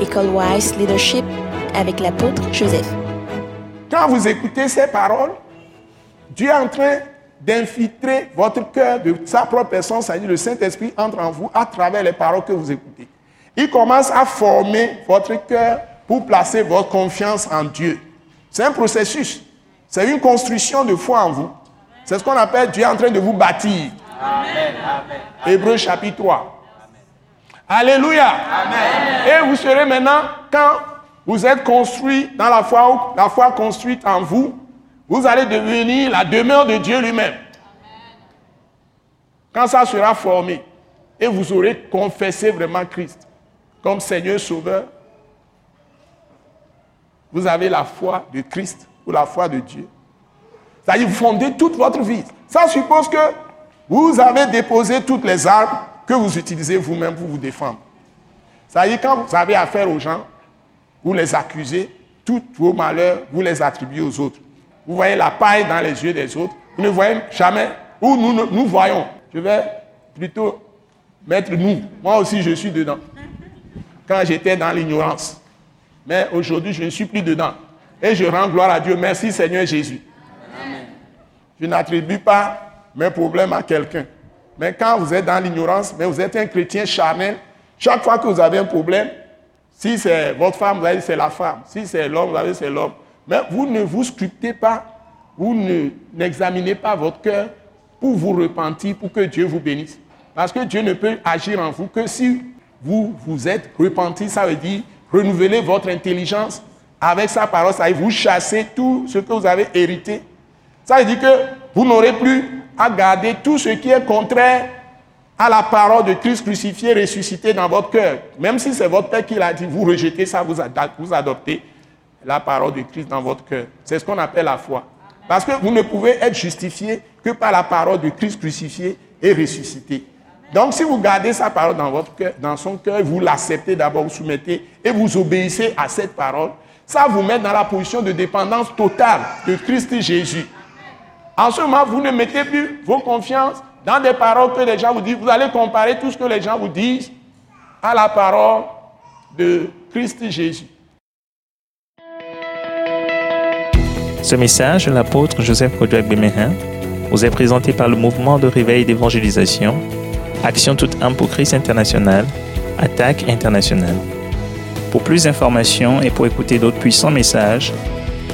École Wise Leadership avec l'apôtre Joseph. Quand vous écoutez ces paroles, Dieu est en train d'infiltrer votre cœur de sa propre personne, c'est-à-dire le Saint-Esprit entre en vous à travers les paroles que vous écoutez. Il commence à former votre cœur pour placer votre confiance en Dieu. C'est un processus. C'est une construction de foi en vous. C'est ce qu'on appelle Dieu en train de vous bâtir. Amen. Hébreu chapitre 3. Alléluia. Et vous serez maintenant, quand vous êtes construit dans la foi, la foi construite en vous, vous allez devenir la demeure de Dieu lui-même. Quand ça sera formé, et vous aurez confessé vraiment Christ comme Seigneur Sauveur, vous avez la foi de Christ ou la foi de Dieu. C'est-à-dire, vous fondez toute votre vie. Ça suppose que vous avez déposé toutes les armes que vous utilisez vous-même pour vous défendre. C'est-à-dire, quand vous avez affaire aux gens, vous les accusez, tous vos malheurs, vous les attribuez aux autres. Vous voyez la paille dans les yeux des autres, vous ne voyez jamais où nous, nous voyons. Je vais plutôt mettre nous. Moi aussi, je suis dedans. Quand j'étais dans l'ignorance. Mais aujourd'hui, je ne suis plus dedans. Et je rends gloire à Dieu. Merci Seigneur Jésus. Je n'attribue pas mes problèmes à quelqu'un. Mais quand vous êtes dans l'ignorance, mais vous êtes un chrétien charnel, chaque fois que vous avez un problème, si c'est votre femme, vous allez c'est la femme. Si c'est l'homme, vous allez c'est l'homme. Mais vous ne vous sculptez pas, vous n'examinez pas votre cœur pour vous repentir, pour que Dieu vous bénisse. Parce que Dieu ne peut agir en vous que si vous vous êtes repenti, ça veut dire renouveler votre intelligence avec sa parole, ça veut dire vous chasser tout ce que vous avez hérité. Ça veut dire que vous n'aurez plus à garder tout ce qui est contraire à la parole de Christ crucifié, ressuscité dans votre cœur. Même si c'est votre Père qui l'a dit, vous rejetez ça, vous, adoptez la parole de Christ dans votre cœur. C'est ce qu'on appelle la foi. Parce que vous ne pouvez être justifié que par la parole de Christ crucifié et ressuscité. Donc si vous gardez sa parole dans, votre cœur, dans son cœur, vous l'acceptez d'abord, vous soumettez et vous obéissez à cette parole, ça vous met dans la position de dépendance totale de Christ Jésus. En ce moment, vous ne mettez plus vos confiances dans des paroles que les gens vous disent. Vous allez comparer tout ce que les gens vous disent à la parole de Christ Jésus. Ce message, l'apôtre Joseph Kodouak Bemehin, vous est présenté par le mouvement de réveil d'évangélisation, Action toute âme pour Christ international, Attaque internationale. Pour plus d'informations et pour écouter d'autres puissants messages,